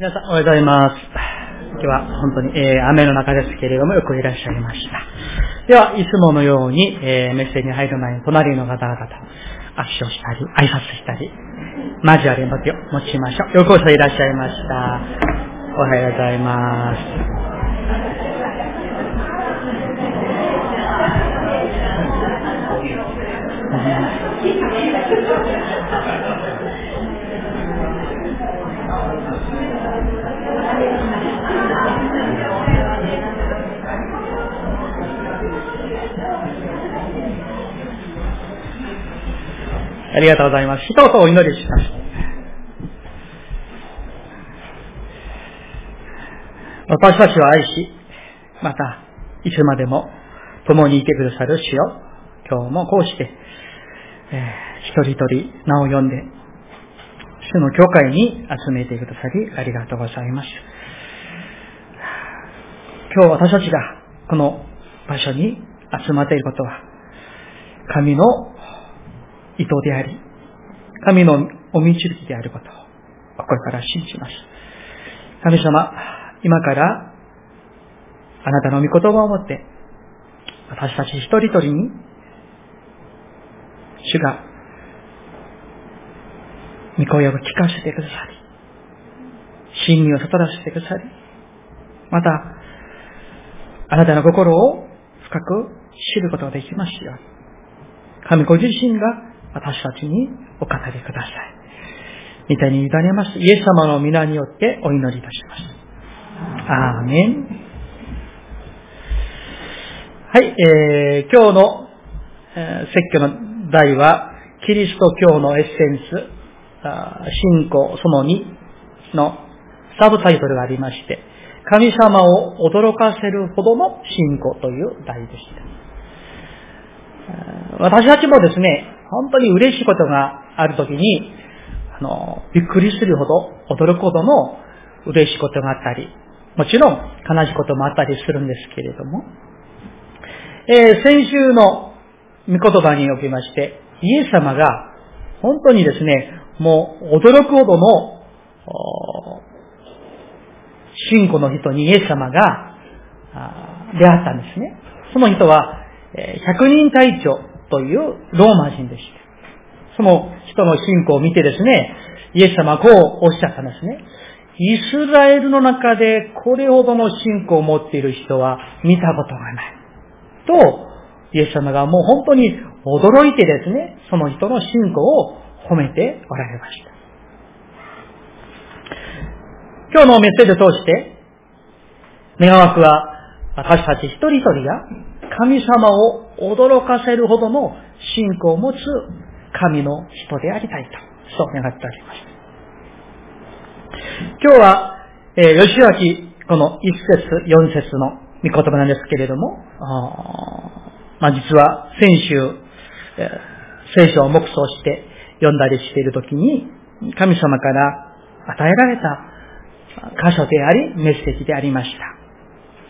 皆さん、おはようございます。今日は本当に、えー、雨の中ですけれども、よくいらっしゃいました。では、いつものように、えー、メッセージに入る前に、隣の方々、握手をしたり、挨拶したり、交わりの時を持ちましょう。よくおいらっしゃいました。おはようございます。りがとうございます。一言お祈りします。私たちを愛し、また、いつまでも共にいてくださる主よ。今日もこうして、えー、一人一人名を呼んで、主の教会に集めてくださり、ありがとうございます。今日私たちがこの場所に集まっていることは、神の意図であり、神のお導きであることを、心から信じます。神様、今からあなたの御言葉を持って、私たち一人一人に、主が、御声を聞かせてくださり、真理を悟らせてくださり、また、あなたの心を深く知ることができますように。神ご自身が私たちにお語りください。御手に委ねます。イエス様の皆によってお祈りいたします。アーメン。はい、えー、今日の、えー、説教の題は、キリスト教のエッセンス、信仰その2のサブタイトルがありまして、神様を驚かせるほどの信仰という題でした。私たちもですね、本当に嬉しいことがあるときに、あの、びっくりするほど、驚くほどの嬉しいことがあったり、もちろん悲しいこともあったりするんですけれども、えー、先週の御言葉におきまして、イエス様が本当にですね、もう驚くほどの信仰の人にイエス様が出会ったんですね。その人は、百人隊長というローマ人でした。その人の信仰を見てですね、イエス様はこうおっしゃったんですね。イスラエルの中でこれほどの信仰を持っている人は見たことがない。と、イエス様がもう本当に驚いてですね、その人の信仰を褒めておられました。今日のメッセージを通して、願わくは私たち一人一人が神様を驚かせるほどの信仰を持つ神の人でありたいと、そう願っております。今日は、えー、吉脇、この一節、四節の御言葉なんですけれども、まあ、実は先週、えー、聖書を黙想して読んだりしているときに、神様から与えられた箇所であり、メッセージでありました。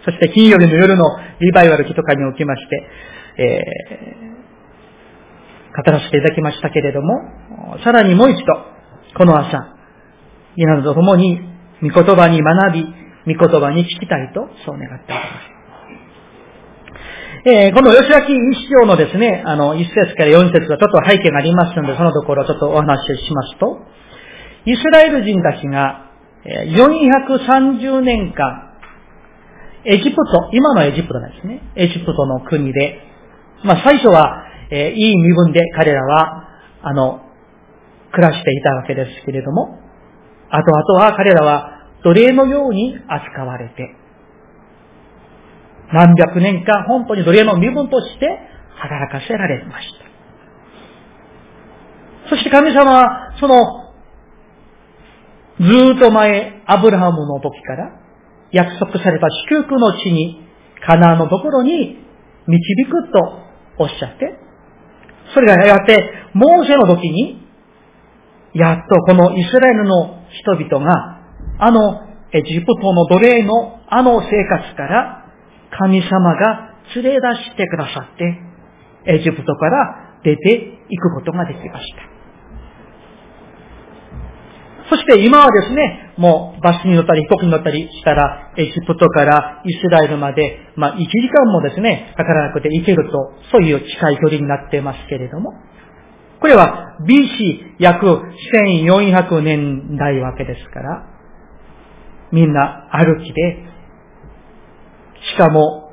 そして金曜日の夜のリバイバル日とかにおきまして、えー、語らせていただきましたけれども、さらにもう一度、この朝、皆と共に、御言葉に学び、御言葉に聞きたいと、そう願っております。えー、この吉明一章のですね、あの、一節から四節はちょっと背景がありますので、そのところちょっとお話ししますと、イスラエル人たちが、430年間、エジプト、今のエジプトですね。エジプトの国で、まあ最初は、えー、いい身分で彼らは、あの、暮らしていたわけですけれども、後々は彼らは奴隷のように扱われて、何百年間本当に奴隷の身分として働かせられました。そして神様は、その、ずっと前、アブラハムの時から、約束された祝福の地に、カナーのところに導くとおっしゃって、それがやがて、モーセの時に、やっとこのイスラエルの人々が、あのエジプトの奴隷のあの生活から神様が連れ出してくださって、エジプトから出ていくことができました。そして今はですね、もうバスに乗ったり飛行機に乗ったりしたら、エジプトからイスラエルまで、まあ1時間もですね、かからなくて行けると、そういう近い距離になってますけれども、これは BC 約1400年代わけですから、みんな歩きで、しかも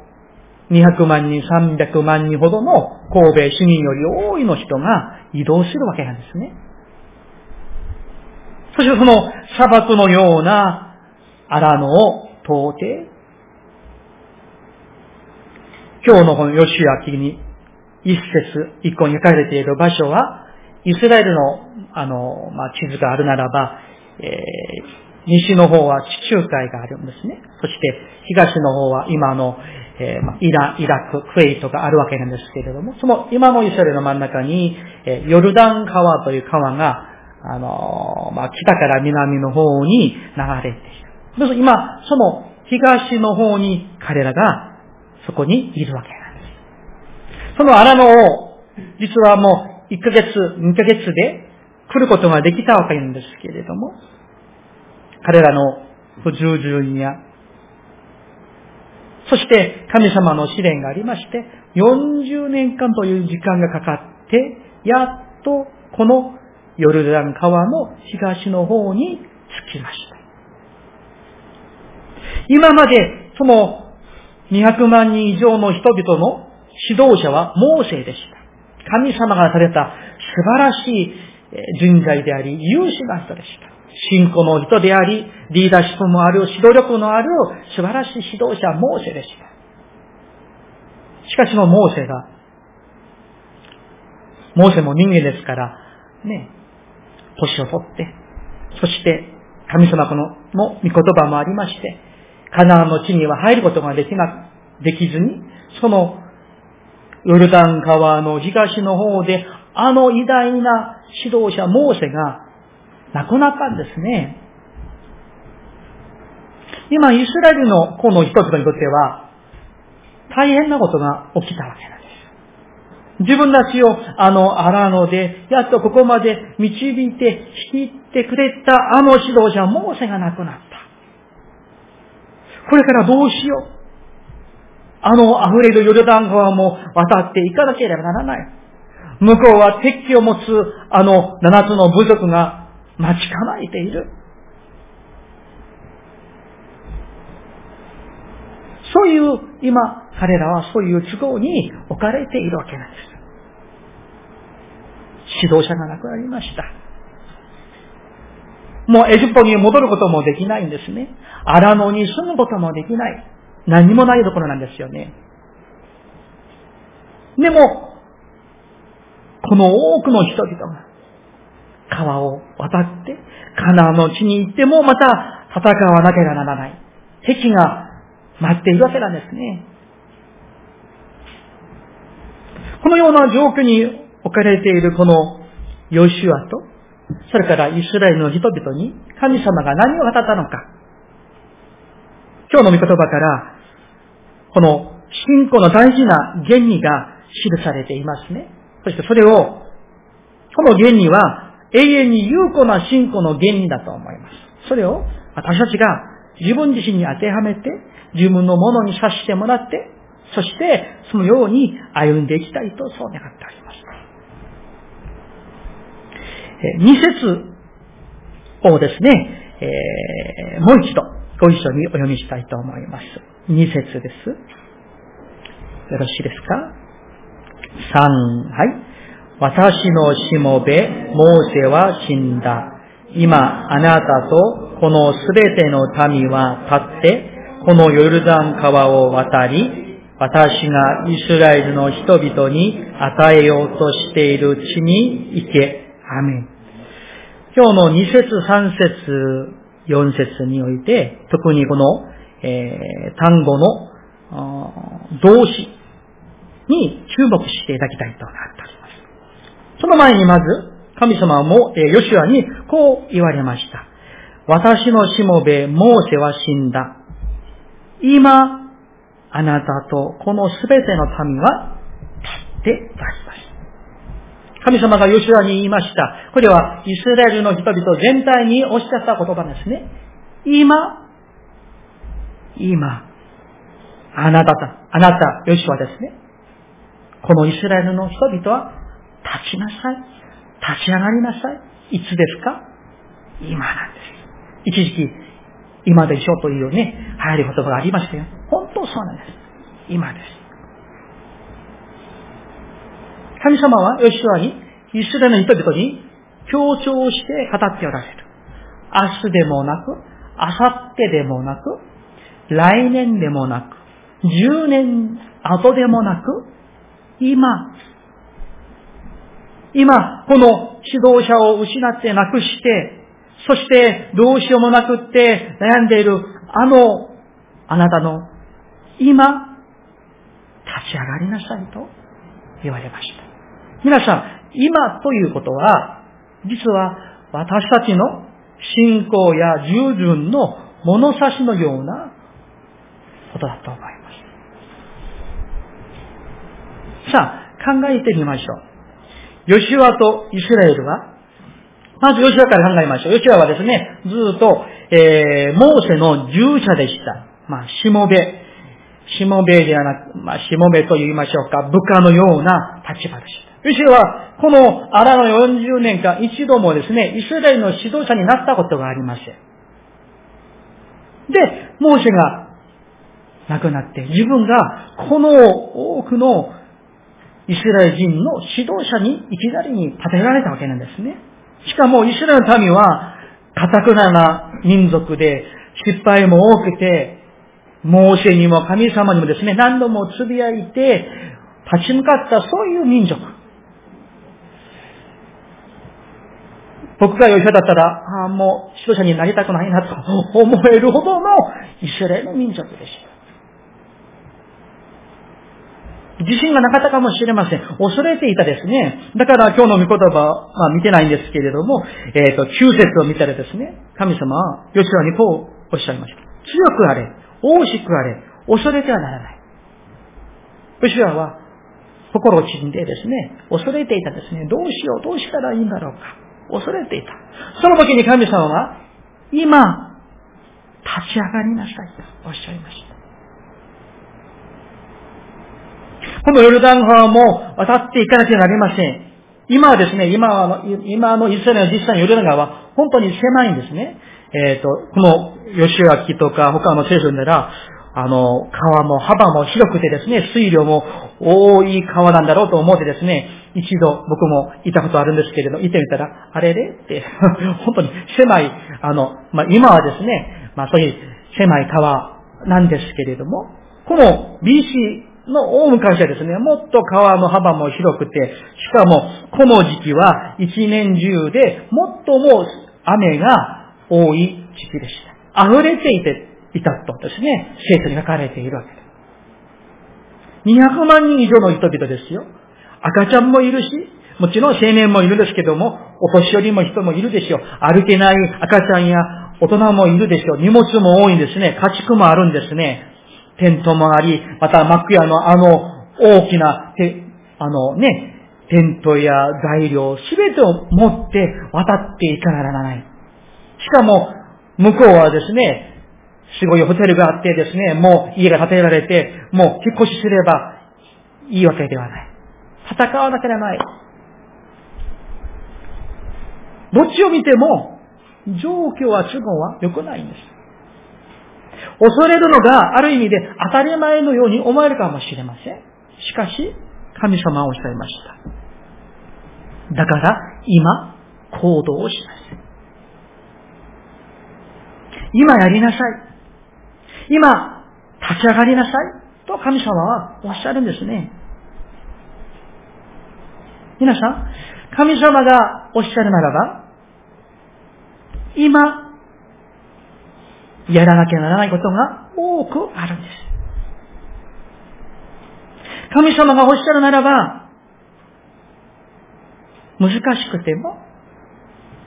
200万人、300万人ほどの神戸市民より多いの人が移動するわけなんですね。そしてその砂漠のような荒野を通って、今日のこの吉明に一節、一個に書かれている場所は、イスラエルの、あの、まあ、地図があるならば、えー、西の方は地中海があるんですね。そして東の方は今の、えー、まあ、イラ、イラク、クエイトがあるわけなんですけれども、その今のイスラエルの真ん中に、えー、ヨルダン川という川があの、まあ、北から南の方に流れている。今、その東の方に彼らがそこにいるわけなんです。その荒野を、実はもう1ヶ月、2ヶ月で来ることができたわけなんですけれども、彼らの不従順や、そして神様の試練がありまして、40年間という時間がかかって、やっとこのヨルダン川の東の方に着きました。今までその200万人以上の人々の指導者はモーセでした。神様がされた素晴らしい人材であり、優秀な人でした。信仰の人であり、リーダーシップもある、指導力のある素晴らしい指導者、モーセでした。しかしのモーセが、モーセも人間ですから、ね、年を取って、そして神様のの御言葉もありまして、カナンの地には入ることができな、できずに、そのヨルダン川の東の方で、あの偉大な指導者モーセが亡くなったんですね。今、イスラエルのこの人々にとっては、大変なことが起きたわけです。自分たちをあの荒野で、やっとここまで導いて引きってくれたあの指導者、モーセが亡くなった。これからどうしよう。あの溢れるヨルダン川も渡っていかなければならない。向こうは敵を持つあの七つの部族が待ち構えている。そういう、今、彼らはそういう都合に置かれているわけなんです。指導者が亡くなりました。もうエジプトに戻ることもできないんですね。荒野に住むこともできない。何もないところなんですよね。でも、この多くの人々が川を渡って、カナの地に行ってもまた戦わなければならない。敵が待っているわけなんですね。このような状況に置かれているこのヨシュアと、それからイスラエルの人々に神様が何を語ったのか。今日の御言葉から、この信仰の大事な原理が記されていますね。そしてそれを、この原理は永遠に有効な信仰の原理だと思います。それを私たちが自分自身に当てはめて、自分のものにさせてもらって、そしてそのように歩んでいきたいとそう願っております。二節をですね、えー、もう一度ご一緒にお読みしたいと思います。二節です。よろしいですか？三、はい。私のしもべ、モーセは死んだ。今、あなたとこのすべての民は立って、このヨルダン川を渡り、私がイスラエルの人々に与えようとしている地に行け。アメン。今日の2節3節4節において、特にこの、えー、単語の動詞に注目していただきたいと思っております。その前にまず、神様も、えー、ヨシュアにこう言われました。私のしもべ、モーセは死んだ。今、あなたとこのすべての民は立っていたします。神様がヨシュアに言いました。これはイスラエルの人々全体におっしゃった言葉ですね。今、今、あなたと、あなた、ヨシュアですね。このイスラエルの人々は立ちなさい。立ち上がりなさい。いつですか？今なんです。一時期、今でしょというね、流行り言葉がありましたよ。本当そうなんです。今です。神様はヨシュアに、イスラエルの人々に強調して語っておられる。明日でもなく、明後日でもなく、来年でもなく、10年後でもなく、今、今、この指導者を失ってなくして、そしてどうしようもなくって悩んでいるあの、あなたの今、立ち上がりなさいと言われました。皆さん、今ということは、実は私たちの信仰や従順の物差しのようなことだと思います。さあ、考えてみましょう。ヨシュアとイスラエルは、まずヨシュアから考えましょう。ヨシュアはですね、ずっと、えー、モーセの従者でした。まあ、しもべ。しもべではなく、まあ、しもべと言いましょうか、部下のような立場でした。ヨシュアは、このアラの40年間、一度もですね、イスラエルの指導者になったことがありません。で、モーセが亡くなって、自分がこの多くのイスラエル人の指導者にいきなりに立てられたわけなんですね。しかもイスラエルの民は、堅くなな民族で、失敗も多くて、モーセにも神様にもですね、何度もつぶやいて、立ち向かったそういう民族。僕がヨシだったら、ああ、もう指導者になりたくないなと思えるほどのイスラエルの民族でした。自信がなかったかもしれません。恐れていたですね。だから今日の御言葉、まあ見てないんですけれども、えっ、ー、と、9節を見たらですね、神様は、ヨシュアにこうおっしゃいました。強くあれ、大しくあれ、恐れてはならない。ヨシュアは、心を縮んでですね、恐れていたですね、どうしよう、どうしたらいいんだろうか。恐れていた。その時に神様は、今、立ち上がりなさいとおっしゃいました。このヨルダン川も渡っていかなきゃなりません。今はですね、今は、今のイスラエルの実際のヨルダン川は本当に狭いんですね。えっ、ー、と、この吉脇とか他の聖書なら、あの、川も幅も広くてですね、水量も多い川なんだろうと思ってですね、一度僕もいたことあるんですけれど、行ってみたら、あれれ？って、本当に狭い、あの、まあ、今はですね、まあ、そういう狭い川なんですけれども、この BC の大昔はですね、もっと川の幅も広くて、しかもこの時期は一年中で最も雨が多い時期でした。溢れていていたとですね、聖書に書かれているわけです。200万人以上の人々ですよ。赤ちゃんもいるし、もちろん青年もいるんですけども、お年寄りも人もいるでしょう。歩けない赤ちゃんや大人もいるでしょう。荷物も多いんですね。家畜もあるんですね。テントもあり、また幕屋のあの大きな、あのね、テントや材料すべてを持って渡っていかならない。しかも、向こうはですね、すごいホテルがあってですね、もう家が建てられて、もう引っ越しすればいいわけではない。戦わなければない。どっちを見ても、状況は都合は良くないんです。恐れるのがある意味で当たり前のように思えるかもしれません。しかし、神様はおっしゃいました。だから、今、行動をします。今やりなさい。今、立ち上がりなさいと神様はおっしゃるんですね。皆さん、神様がおっしゃるならば、今、やらなきゃならないことが多くあるんです。神様がおっしゃるならば、難しくても、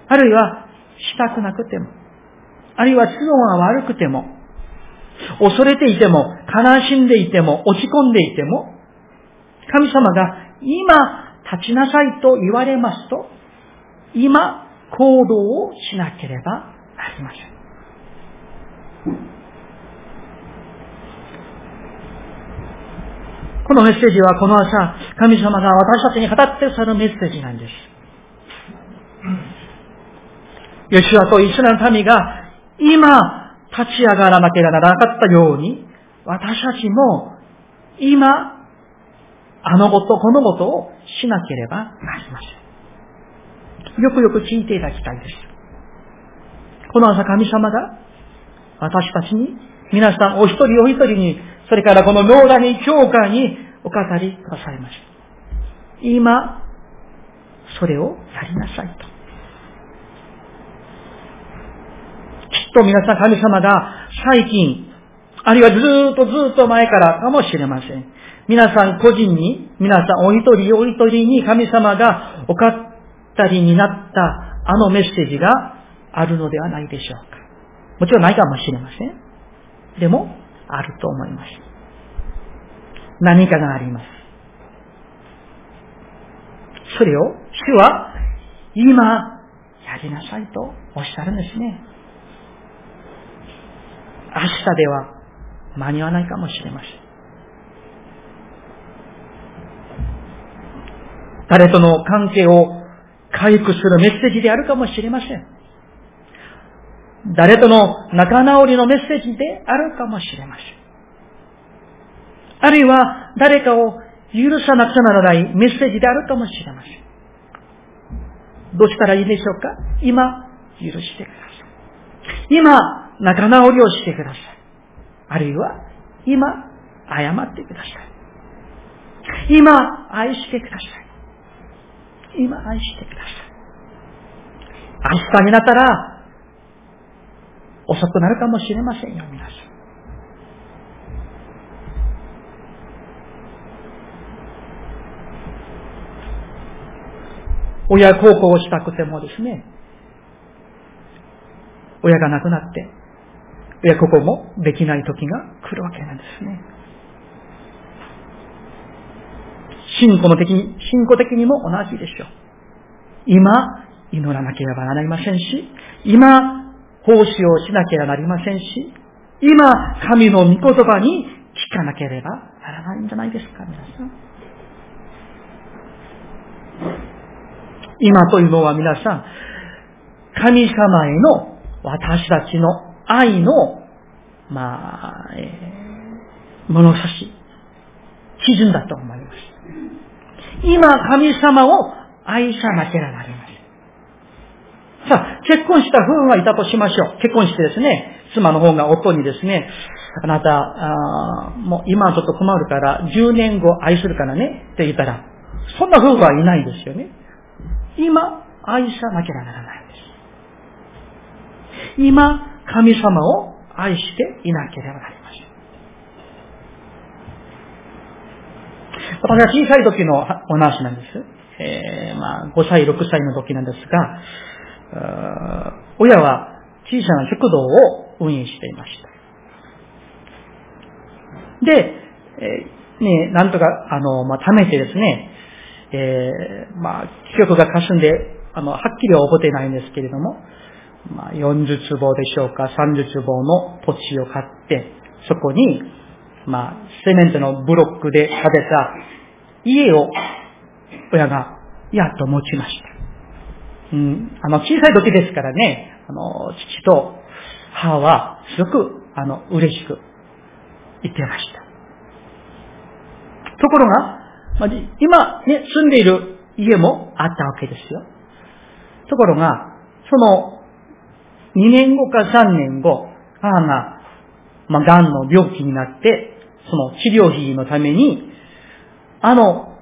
あるいはしたくなくても、あるいは都合が悪くても、恐れていても、悲しんでいても、落ち込んでいても、神様が今立ちなさいと言われますと、今、行動をしなければなりません。このメッセージはこの朝、神様が私たちに語ってくださるメッセージなんです。ヨシュアとイスラの民が今立ち上がらなければならなかったように、私たちも今、あのことこのことをしなければなりません。よくよく聞いていただきたいです。この朝神様が私たちに、皆さんお一人お一人に、それからこの農田に、教会にお語りくださいました。今、それをやりなさいと。きっと皆さん神様が最近、あるいはずっとずっと前からかもしれません。皆さん個人に、皆さんお一人お一人に神様がお語りになったあのメッセージがあるのではないでしょうか。もちろんないかもしれません。でも、あると思います。何かがあります。それを主は今やりなさいとおっしゃるんですね。明日では間に合わないかもしれません。誰との関係を回復するメッセージであるかもしれません。誰との仲直りのメッセージであるかもしれません。あるいは誰かを許さなくちゃならないメッセージであるかもしれません。どうしたらいいでしょうか？今、許してください。今、仲直りをしてください。あるいは、今、謝ってください。今、愛してください。今、愛してください。明日になったら、遅くなるかもしれませんよ、皆さん。親孝行をしたくてもですね、親が亡くなって、親孝行もできない時が来るわけなんですね。信仰の的に、信仰的にも同じでしょう。今、祈らなければなりませんし、今、奉仕をしなければなりませんし、今、神の御言葉に聞かなければならないんじゃないですか、皆さん。今というのは皆さん、神様への私たちの愛の、まあ、えー、物差し、基準だと思います。今、神様を愛さなければなりません。さあ、結婚した夫婦がいたとしましょう。結婚してですね、妻の方が夫にですね、あなた、あもう今ちょっと困るから、10年後愛するからね、って言ったら、そんな夫婦はいないですよね。今、愛さなければならないんです。今、神様を愛していなければなりません。私は小さい時のお話なんです。えー、まあ、5歳、6歳の時なんですが、親は小さな食堂を運営していました。で、え、ね、なんとか、あの、まあ、貯めてですね、えー、まあ、記憶が霞んで、あの、はっきりは覚えてないんですけれども、まあ、40坪でしょうか、30坪の土地を買って、そこに、まあ、セメントのブロックで建てた家を親がやっと持ちました。うん、あの、小さい時ですからね、あの、父と母はすごく、あの、嬉しく言ってました。ところが、まあ、今ね、住んでいる家もあったわけですよ。ところが、その2年後か3年後、母が、まあ、癌の病気になって、その治療費のために、あの、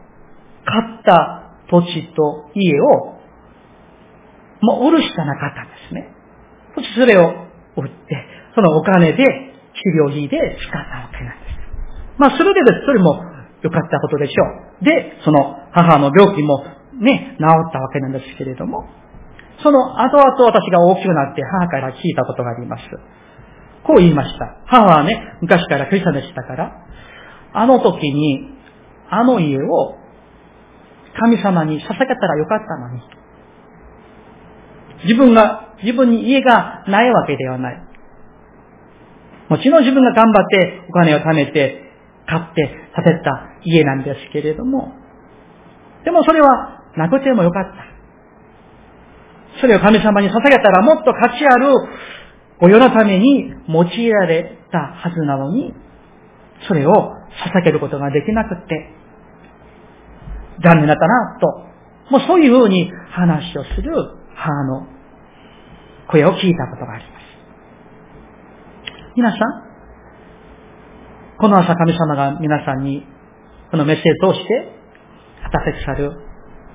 買った土地と家をもう売るしかなかったんですね。そしてそれを売って、そのお金で治療費で使ったわけなんです。まあ、それでです。それも良かったことでしょう。で、その母の病気もね、治ったわけなんですけれども、その後々私が大きくなって母から聞いたことがあります。こう言いました。母はね、昔からクリスチャンでしたから、あの時に、あの家を神様に捧げたらよかったのに。自分が、自分に家がないわけではない。もちろん自分が頑張ってお金を貯めて、買って建てた家なんですけれども、でもそれはなくてもよかった。それを神様に捧げたらもっと価値ある御用のために用いられたはずなのに、それを捧げることができなくて、残念だったな、と、もうそういうふうに話をする母の声を聞いたことがあります。皆さん、この朝神様が皆さんにこのメッセージを通して果たせくさる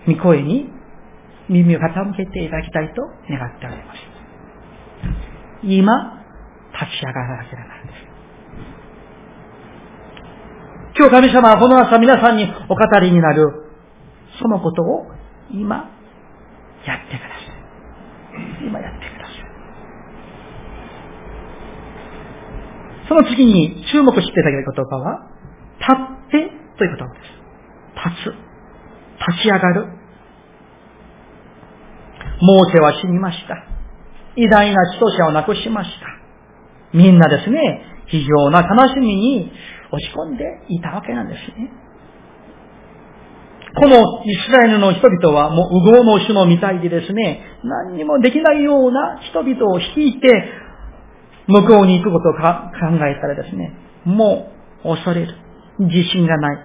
御声に耳を傾けていただきたいと願っております。今、立ち上がらなければならないです。今日神様はこの朝皆さんにお語りになるそのことを今やってください。今やってください。その次に注目していただける言葉は、立ってという言葉です。立つ。立ち上がる。モーセは死にました。偉大な指導者を亡くしました。みんなですね、非常な悲しみに押し込んでいたわけなんですね。このイスラエルの人々はもう、うごうの主の見たいでですね、何にもできないような人々を率いて、向こうに行くことを考えたらですね、もう恐れる。自信がない。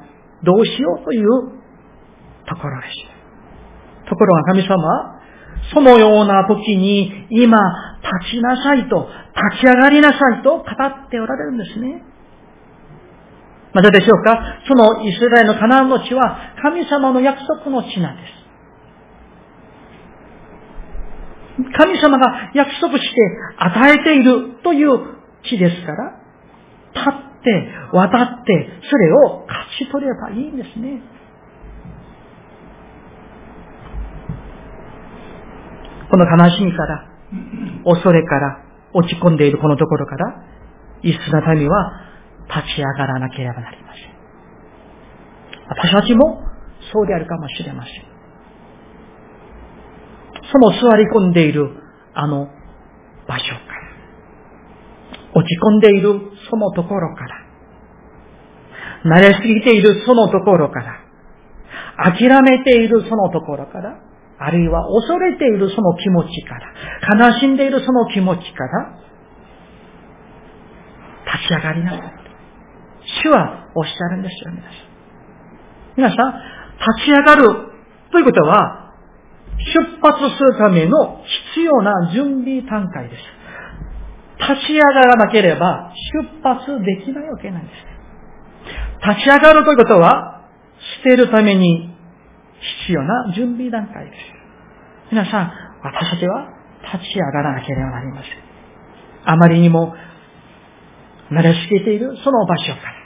どうしようというところでした。ところが神様、そのような時に今立ちなさいと、立ち上がりなさいと語っておられるんですね。なぜでしょうか？そのイスラエルのカナンの地は神様の約束の地なんです。神様が約束して与えているという地ですから、立って、渡って、それを勝ち取ればいいんですね。この悲しみから、恐れから、落ち込んでいるこのところから、イスラ民は立ち上がらなければなりません。私たちもそうであるかもしれません。その座り込んでいるあの場所から、落ち込んでいるそのところから、慣れすぎているそのところから、諦めているそのところから、あるいは恐れているその気持ちから、悲しんでいるその気持ちから、立ち上がりなさい。主はおっしゃるんですよ、皆さん。皆さん、立ち上がるということは、出発するための必要な準備段階です。立ち上がらなければ出発できないわけなんです。立ち上がるということは、捨てるために必要な準備段階です。皆さん、私たちは立ち上がらなければなりません。あまりにも慣れすぎているその場所から、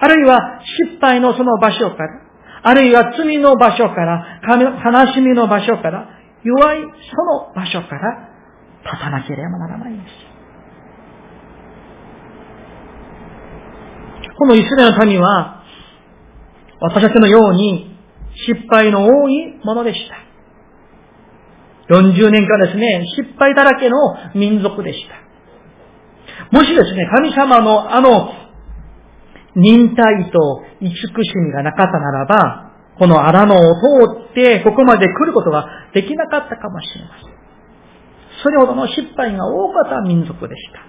あるいは失敗のその場所から、あるいは罪の場所から、悲しみの場所から、弱いその場所から立たなければならないんです。このイスラエルの民は、私たちのように失敗の多いものでした。40年間ですね、失敗だらけの民族でした。もしですね、神様のあの忍耐と慈しみがなかったならば、この荒野を通ってここまで来ることができなかったかもしれません。それほどの失敗が多かった民族でした。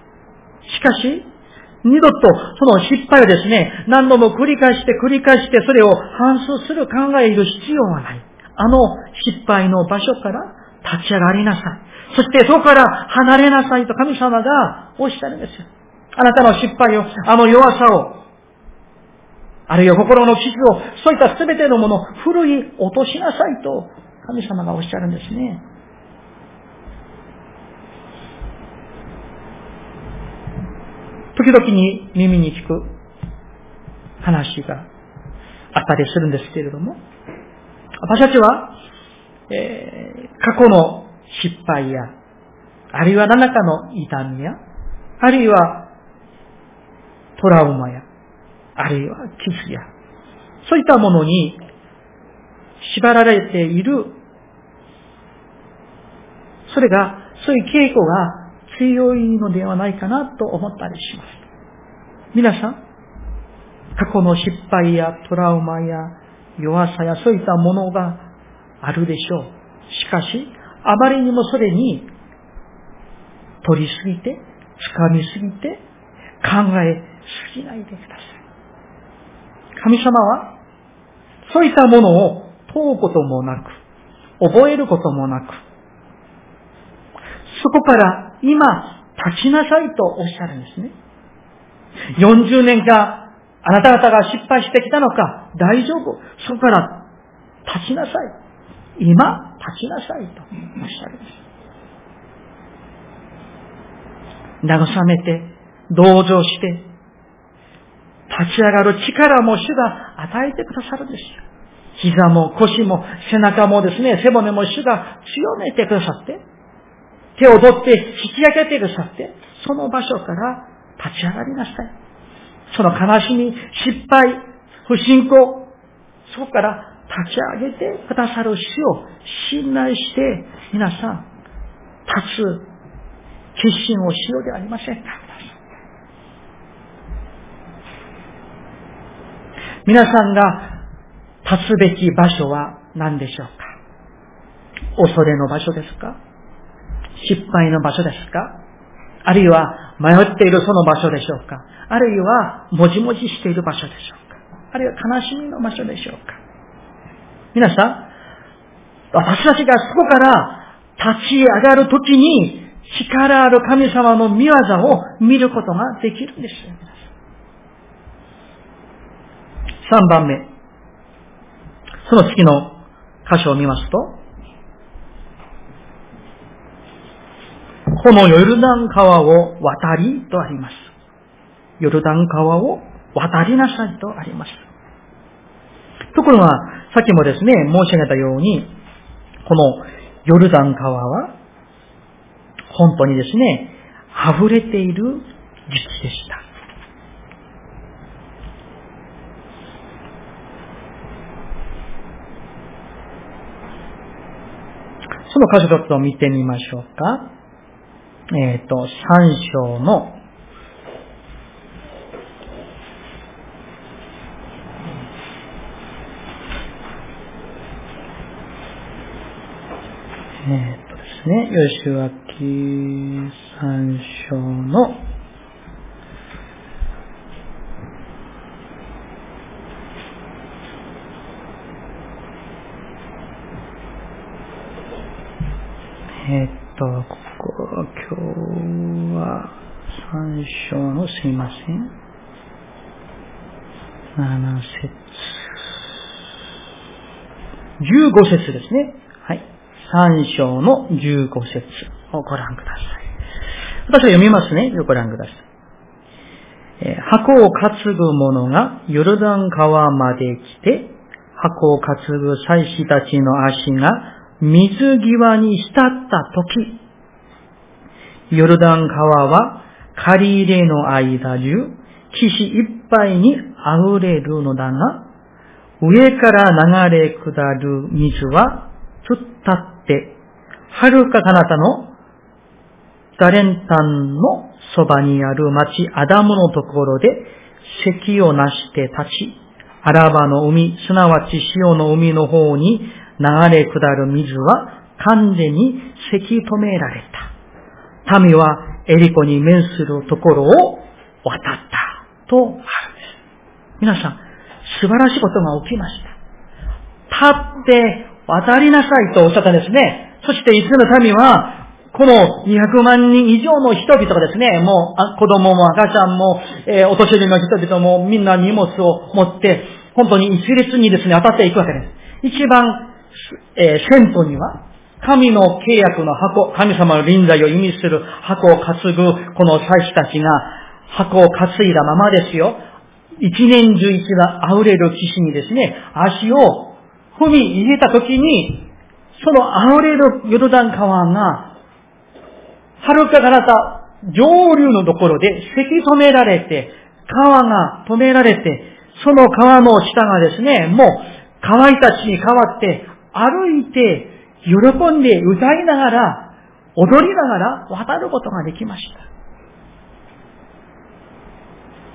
しかし、二度とその失敗をですね、何度も繰り返して繰り返してそれを反芻する考える必要はない。あの失敗の場所から立ち上がりなさい。そしてそこから離れなさいと神様がおっしゃるんですよ。あなたの失敗を、あの弱さを、あるいは心の傷を、そういった全てのものを古い落としなさいと神様がおっしゃるんですね。時々に耳に聞く話があったりするんですけれども、私たちは、えー、過去の失敗や、あるいは何らかの痛みや、あるいはトラウマや、あるいは傷や、そういったものに縛られている、それが、そういう傾向が強いのではないかなと思ったりします。皆さん、過去の失敗やトラウマや弱さやそういったものがあるでしょう。しかし、あまりにもそれに取りすぎて、掴みすぎて、考えすぎないでください。神様は、そういったものを問うこともなく、覚えることもなく、そこから今、立ちなさいとおっしゃるんですね。40年間、あなた方が失敗してきたのか、大丈夫。そこから立ちなさい。今、立ちなさいとおっしゃるんです。慰めて、同情して、立ち上がる力も主が与えてくださるんですよ。膝も腰も背中もですね、背骨も主が強めてくださって、手を取って引き上げてくださって、その場所から立ち上がりなさい。その悲しみ、失敗、不信仰、そこから立ち上げてくださる主を信頼して、皆さん、立つ決心をしようではありませんか。皆さんが立つべき場所は何でしょうか？恐れの場所ですか？失敗の場所ですか？あるいは迷っているその場所でしょうか？あるいはもじもじしている場所でしょうか？あるいは悲しみの場所でしょうか？皆さん、私たちがそこから立ち上がるときに力ある神様の見業を見ることができるんですよ。3番目。その次の箇所を見ますと、このヨルダン川を渡りとあります。ヨルダン川を渡りなさいとあります。ところが、さっきもですね、申し上げたように、このヨルダン川は、本当にですね、溢れている時期でした。その箇所ちょっと見てみましょうか。えっ、ー、と、三章のえっ、ー、とですね、吉脇三章のえっと、ここ、今日は三章のすいません。七節。十五節ですね。はい。三章の十五節をご覧ください。私は読みますね。ご覧ください。え箱を担ぐ者がヨルダン川まで来て、箱を担ぐ祭司たちの足が水際に浸った時、ヨルダン川は借り入れの間中、岸いっぱいに溢れるのだが、上から流れ下る水は突っ立って、遥か彼方のダレンタンのそばにある町アダムのところで、石をなして立ち、アラバの海、すなわち潮の海の方に流れ下る水は完全にせき止められた。民はエリコに面するところを渡ったとあるんです。皆さん、素晴らしいことが起きました。立って渡りなさいとおっしゃったんですね。そしてイスラの民は、この200万人以上の人々がですね、もう子供も赤ちゃんも、えー、お年寄りの人々もみんな荷物を持って、本当に一列にですね、当たっていくわけです。一番えー、銭湯には、神の契約の箱、神様の臨在を意味する箱を担ぐ、この祭司たちが、箱を担いだままですよ。一年中一が溢れる岸にですね、足を踏み入れたときに、その溢れるヨルダン川が、遥か彼方、上流のところでせき止められて、川が止められて、その川の下がですね、もう乾いた地に変わって歩いて喜んで歌いながら踊りながら渡ることができました。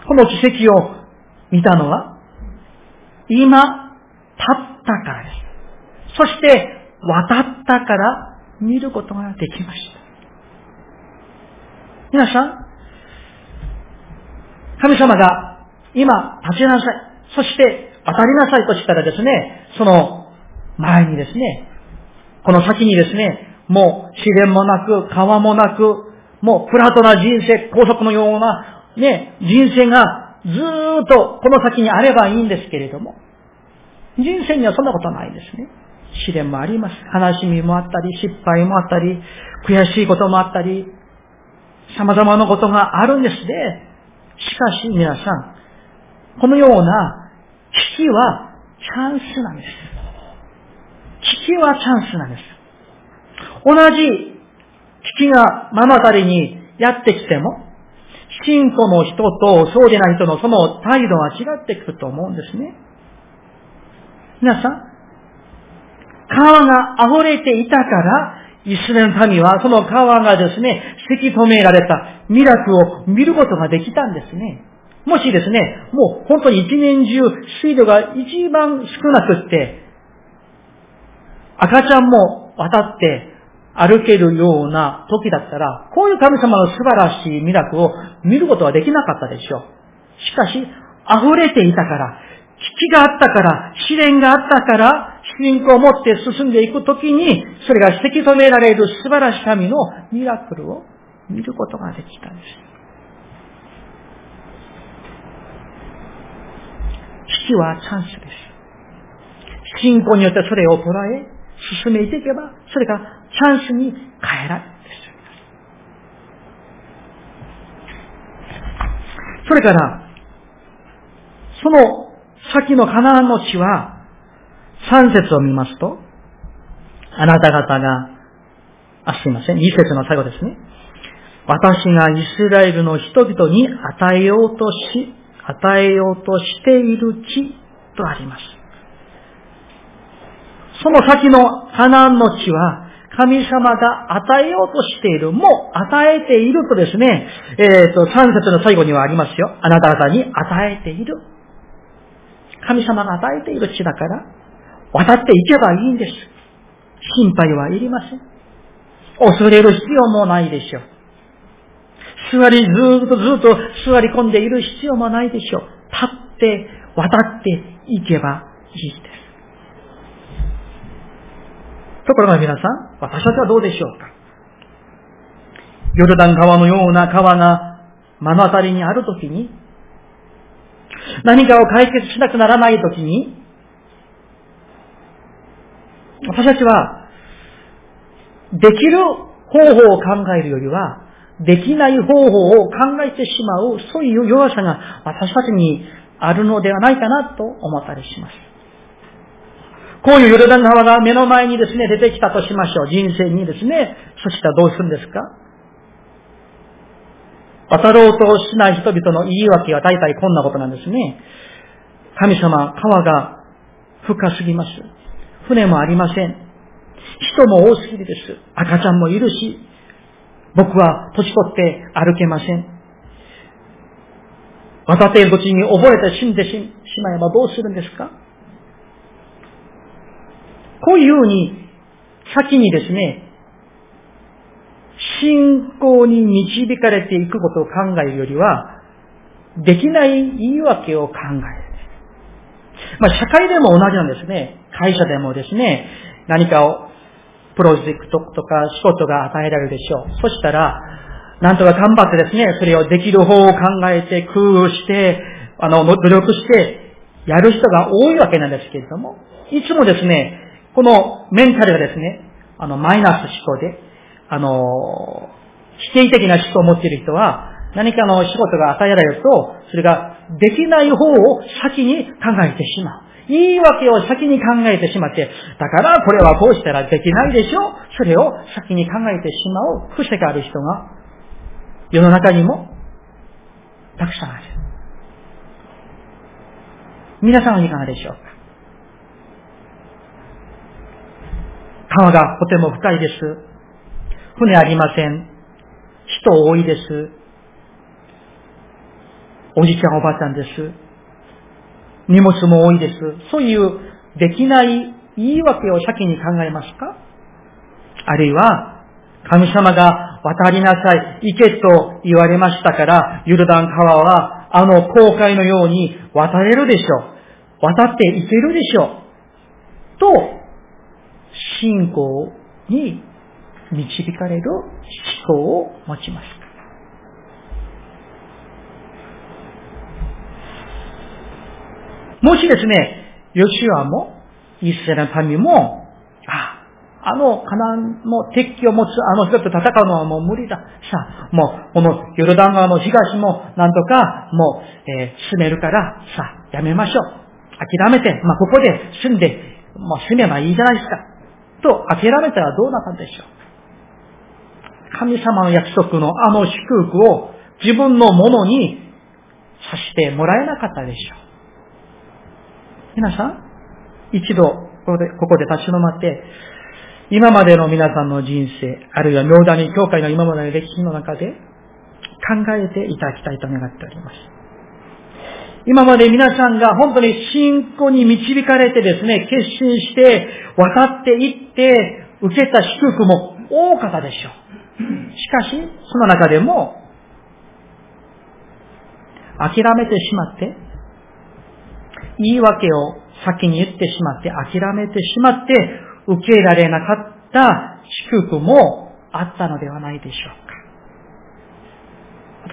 この奇跡を見たのは今立ったからです。そして渡ったから見ることができました。皆さん、神様が今立ちなさい。そして渡りなさいとしたらですね、その前にですね、この先にですね、もう試練もなく、川もなく、もうフラットな人生、高速のようなね、人生がずーっとこの先にあればいいんですけれども、人生にはそんなことないですね。試練もあります。悲しみもあったり、失敗もあったり、悔しいこともあったり、様々なことがあるんですね。しかし皆さん、このような危機はチャンスなんです。危機はチャンスなんです。同じ危機が目の当たりにやってきても、信徒の人とそうでない人のその態度は違ってくると思うんですね。皆さん、川が溢れていたから、イスラエルの民はその川がですね、せき止められたミラクルを見ることができたんですね。もしですね、もう本当に一年中水路が一番少なくって、赤ちゃんも渡って歩けるような時だったら、こういう神様の素晴らしいミラクルを見ることはできなかったでしょう。しかし、溢れていたから、危機があったから、試練があったから、信仰を持って進んでいくときに、それがせき止められる素晴らしい神のミラクルを見ることができたんです。危機はチャンスです。信仰によってそれを捉え、進めていけば、それがチャンスに変えられる。それから、その先のカナンの地は、三節を見ますと、あなた方が、あ、すいません、二節の最後ですね。私がイスラエルの人々に与えようとし、与えようとしている地とあります。その先のカナンの地は、神様が与えようとしている、もう与えているとですね、えっ、ー、と、三節の最後にはありますよ。あなた方に与えている。神様が与えている地だから、渡っていけばいいんです。心配はいりません。恐れる必要もないでしょう。座り、ずっとずっと座り込んでいる必要もないでしょう。立って、渡っていけばいいです。ところが皆さん、私たちはどうでしょうか？ヨルダン川のような川が目の当たりにあるときに、何かを解決しなくならないときに、私たちは、できる方法を考えるよりは、できない方法を考えてしまう、そういう弱さが私たちにあるのではないかなと思ったりします。こういうヨルダン川が目の前にですね、出てきたとしましょう。人生にですね。そしたらどうするんですか？渡ろうとしない人々の言い訳は大体こんなことなんですね。神様、川が深すぎます。船もありません。人も多すぎるです。赤ちゃんもいるし、僕は年取って歩けません。渡っている土地に溺れて死んでしまえばどうするんですか？こういうふうに、先にですね、信仰に導かれていくことを考えるよりは、できない言い訳を考える。まあ、社会でも同じなんですね。会社でもですね、何かを、プロジェクトとか仕事が与えられるでしょう。そしたら、なんとか頑張ってですね、それをできる方を考えて、工夫して、あの、努力して、やる人が多いわけなんですけれども、いつもですね、このメンタルがですね、あの、マイナス思考で、あの、否定的な思考を持っている人は、何かの仕事が与えられると、それができない方を先に考えてしまう。言い訳を先に考えてしまって、だからこれはこうしたらできないでしょそれを先に考えてしまう癖がある人が、世の中にも、たくさんある。皆さんはいかがでしょうか？川がとても深いです。船ありません。人多いです。おじちゃんおばあちゃんです。荷物も多いです。そういうできない言い訳を先に考えますか？あるいは、神様が渡りなさい、行けと言われましたから、ユルダン川はあの航海のように渡れるでしょう。渡っていけるでしょう。と、信仰に導かれる思考を持ちます。もしですね、ヨシュアも、イスラエルの民も、あ、あのカナンの敵機を持つあの人と戦うのはもう無理だ。さあ、もう、このヨルダン川の東もなんとか、もう、えー、進めるから、さあ、やめましょう。諦めて、まあ、ここで住んで、もう住めばいいじゃないですか。と、諦めたらどうなったんでしょう。神様の約束のあの祝福を自分のものにさしてもらえなかったでしょう。皆さん、一度、ここで、ここで立ち止まって、今までの皆さんの人生、あるいは妙谷教会の今までの歴史の中で考えていただきたいと願っております。今まで皆さんが本当に信仰に導かれてですね、決心して渡っていって受けた祝福も多かったでしょう。しかし、その中でも諦めてしまって、言い訳を先に言ってしまって、諦めてしまって、受けられなかった祝福もあったのではないでしょうか。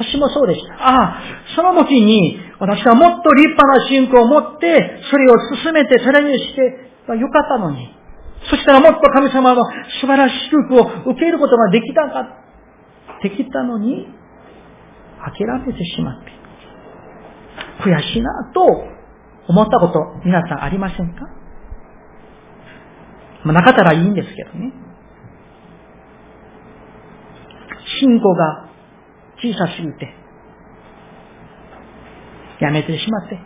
私もそうでした。ああ、その時に私はもっと立派な信仰を持って、それを進めてさらにしてよかったのに。そしたらもっと神様の素晴らしい祝福を受けることができたか、できたのに、諦めてしまって、悔しいなと思ったこと、皆さんありませんか？まあ、なかったらいいんですけどね。信仰が小さすぎて、やめてしまって、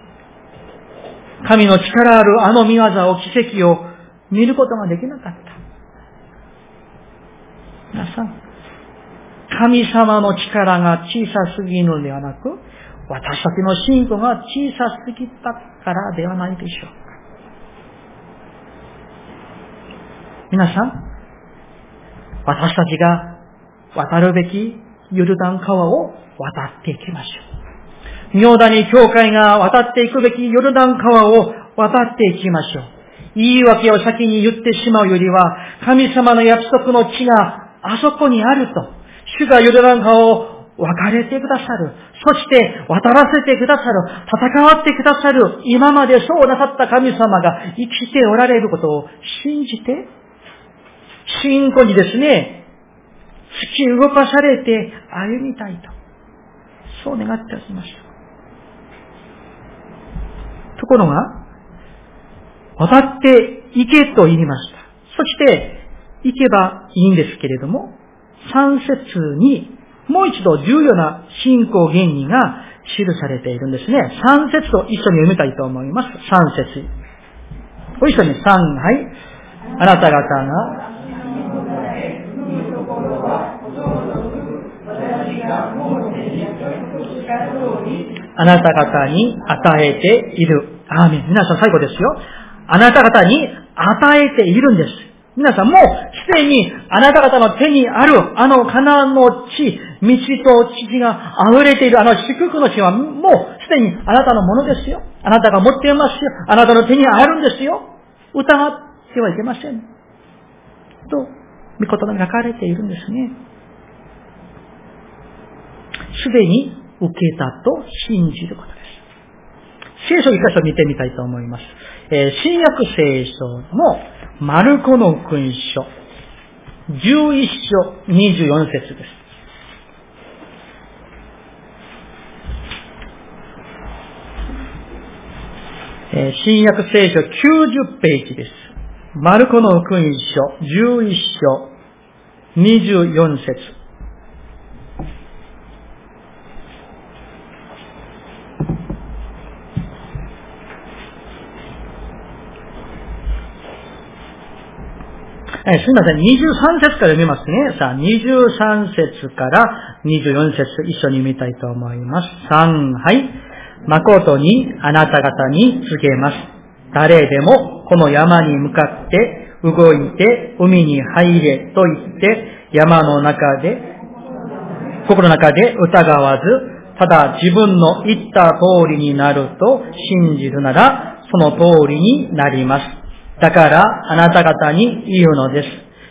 神の力あるあの見業を、奇跡を見ることができなかった。皆さん、神様の力が小さすぎるのではなく、私たちの信仰が小さすぎたからではないでしょうか。皆さん、私たちが渡るべきユルダン川を渡っていきましょう。妙谷教会が渡っていくべきヨルダン川を渡っていきましょう。言い訳を先に言ってしまうよりは、神様の約束の地があそこにあると、主がヨルダン川を別れてくださる。そして渡らせてくださる。戦わってくださる。今までそうなさった神様が生きておられることを信じて、信仰にですね、突き動かされて歩みたいと。そう願っておりました。ところが、渡って行けと言いました。そして、行けばいいんですけれども、三節にもう一度重要な信仰原理が記されているんですね。三節と一緒に読みたいと思います。三節。ご一緒に三、はい。あなた方が、あなた方に与えている。アーメン。皆さん最後ですよ。あなた方に与えているんです。皆さんもうすでにあなた方の手にあるあのカナの地、道と地が溢れているあの祝福の地はもうすでにあなたのものですよ。あなたが持っていますよ。あなたの手にあるんですよ。疑ってはいけません。と、御言葉に書かれているんですね。すでに受けたと信じることです。聖書一箇所見てみたいと思います。えー、新約聖書のマルコの君書、11章24節です。え、新約聖書90ページです。マルコの君書11章24節えすみません。23節から読みますね。さあ、23節から24節一緒に見たいと思います。3、はい。誠にあなた方に告げます。誰でもこの山に向かって動いて海に入れと言って山の中で、心の中で疑わず、ただ自分の言った通りになると信じるなら、その通りになります。だからあなた方に言うのです。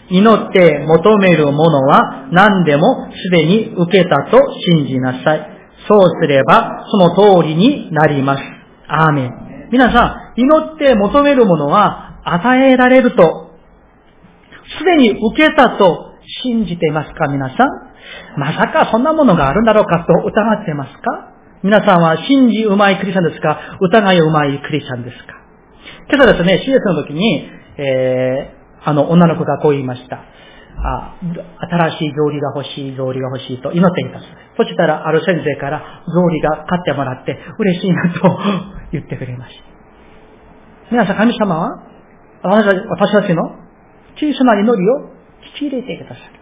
祈って求めるものは何でもすでに受けたと信じなさい。そうすればその通りになります。アーメン。皆さん、祈って求めるものは与えられると、すでに受けたと信じていますか皆さん？まさかそんなものがあるんだろうかと疑ってますか？皆さんは信じうまいクリスチャンですか？疑いうまいクリスチャンですか？今朝ですね、手術の時に、えー、あの、女の子がこう言いました。あ新しい草履が欲しい、草履が欲しいと祈っていた。そしたら、ある先生から草履が買ってもらって嬉しいなと言ってくれました。皆さん、神様は私たちの小さな祈りを聞き入れてください。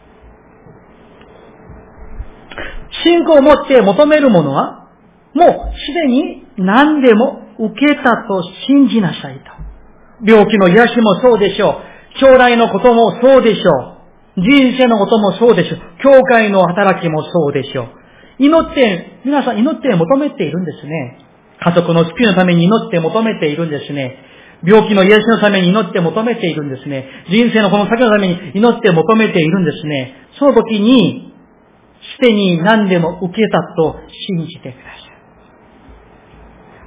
信仰を持って求めるものは、もうすでに何でも受けたと信じなさいと。病気の癒しもそうでしょう。将来のこともそうでしょう。人生のこともそうでしょう。教会の働きもそうでしょう。祈って、皆さん祈って求めているんですね。家族の救いのために祈って求めているんですね。病気の癒しのために祈って求めているんですね。人生のこの先のために祈って求めているんですね。その時に、すでに何でも受けたと信じてください。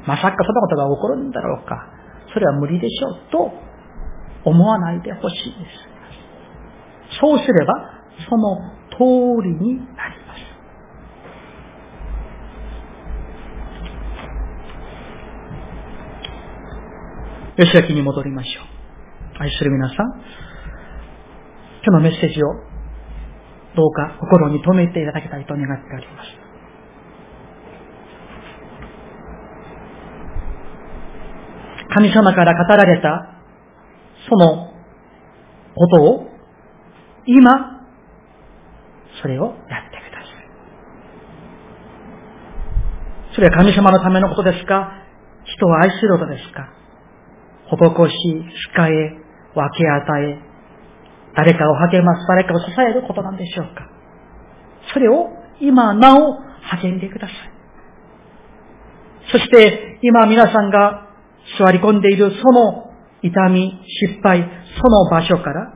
まさかそんなことが起こるんだろうか。それは無理でしょうと思わないでほしいです。そうすれば、その通りになります。吉明に戻りましょう。愛する皆さん、今日のメッセージをどうか心に留めていただきたいと願っております。神様から語られた、そのことを、今、それをやってください。それは神様のためのことですか？人を愛することですか？施し、使え、分け与え、誰かを励ます、誰かを支えることなんでしょうか？それを今なお励んでください。そして今皆さんが座り込んでいるその痛み、失敗、その場所から、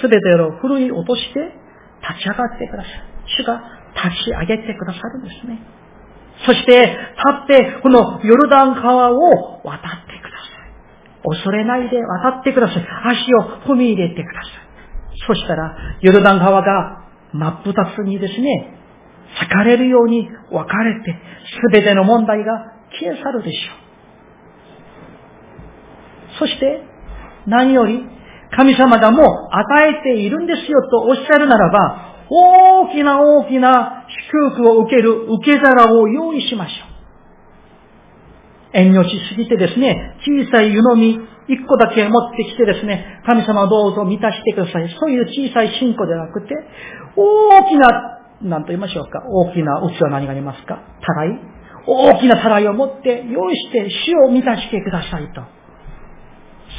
すべてを振るい落として立ち上がってください。主が立ち上げてくださるんですね。そして、立って、このヨルダン川を渡ってください。恐れないで渡ってください。足を踏み入れてください。そしたら、ヨルダン川が真っ二つにですね、裂かれるように分かれて、すべての問題が消え去るでしょう。そして、何より、神様がもう与えているんですよとおっしゃるならば、大きな大きな祝福を受ける受け皿を用意しましょう。遠慮しすぎてですね、小さい湯飲み一個だけ持ってきてですね、神様どうぞ満たしてください。そういう小さい信仰ではなくて、大きな、何と言いましょうか、大きな器何がありますか？たらい大きなたらいを持って用意して死を満たしてくださいと。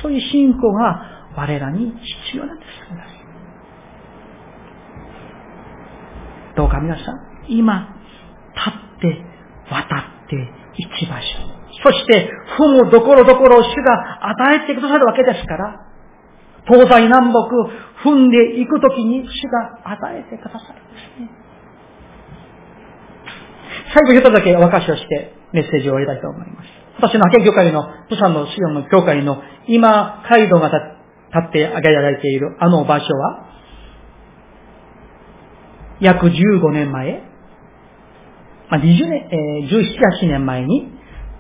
そういう信仰が我らに必要なんです。どうか皆さん、今、立って渡っていきましょう。そして、踏むどころどころ主が与えてくださるわけですから、東西南北踏んでいくときに主が与えてくださるんですね。最後一つだけお明かしをしてメッセージを終えたいと思います。私の派遣教会の、プサンのシオンの教会の今、街道が立って挙げられているあの場所は、約15年前、まあ、20年、えー、17、8年前に、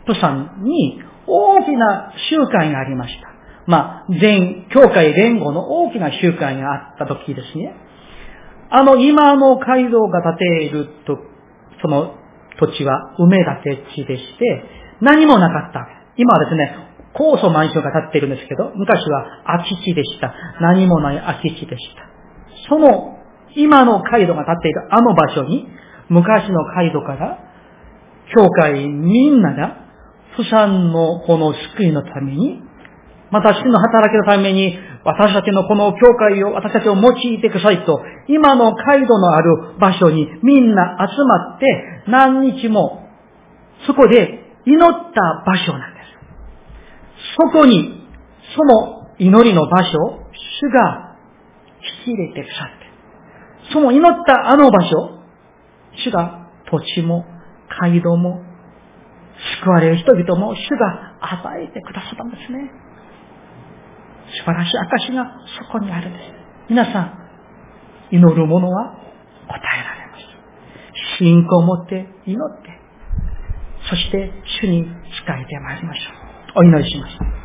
プサンに大きな集会がありました。まあ、全教会連合の大きな集会があった時ですね。あの今の街道が建てると、その土地は埋め立て地でして、何もなかった。今はですね、高層マンションが建っているんですけど、昔は空き地でした。何もない空き地でした。その、今の街道が建っているあの場所に、昔の街道から、教会みんなが、不産のこの救いのために、また主の働きのために、私たちのこの教会を、私たちを用いてくださいと、今の街道のある場所にみんな集まって何日もそこで祈った場所なんです。そこに、その祈りの場所主が引き入れてくださって、その祈ったあの場所、主が土地も街道も救われる人々も主が与えてくださったんですね。素晴らしい証がそこにあるんです。皆さん、祈る者は答えられます。信仰を持って祈って、そして主に仕えてまいりましょう。お祈りします。